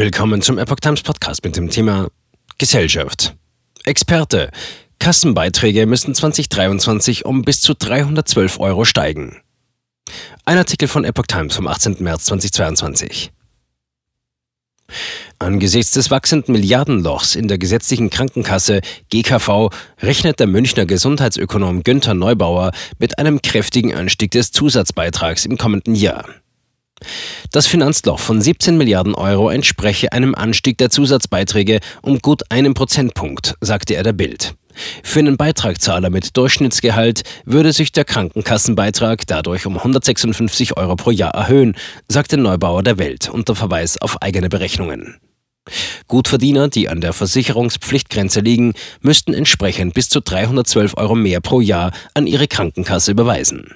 Willkommen zum Epoch Times Podcast mit dem Thema Gesellschaft. Experte. Kassenbeiträge müssen 2023 um bis zu 312 Euro steigen. Ein Artikel von Epoch Times vom 18. März 2022. Angesichts des wachsenden Milliardenlochs in der gesetzlichen Krankenkasse GKV rechnet der Münchner Gesundheitsökonom Günther Neubauer mit einem kräftigen Anstieg des Zusatzbeitrags im kommenden Jahr. Das Finanzloch von 17 Milliarden Euro entspreche einem Anstieg der Zusatzbeiträge um gut einen Prozentpunkt, sagte er der Bild. Für einen Beitragszahler mit Durchschnittsgehalt würde sich der Krankenkassenbeitrag dadurch um 156 Euro pro Jahr erhöhen, sagte Neubauer der Welt unter Verweis auf eigene Berechnungen. Gutverdiener, die an der Versicherungspflichtgrenze liegen, müssten entsprechend bis zu 312 Euro mehr pro Jahr an ihre Krankenkasse überweisen.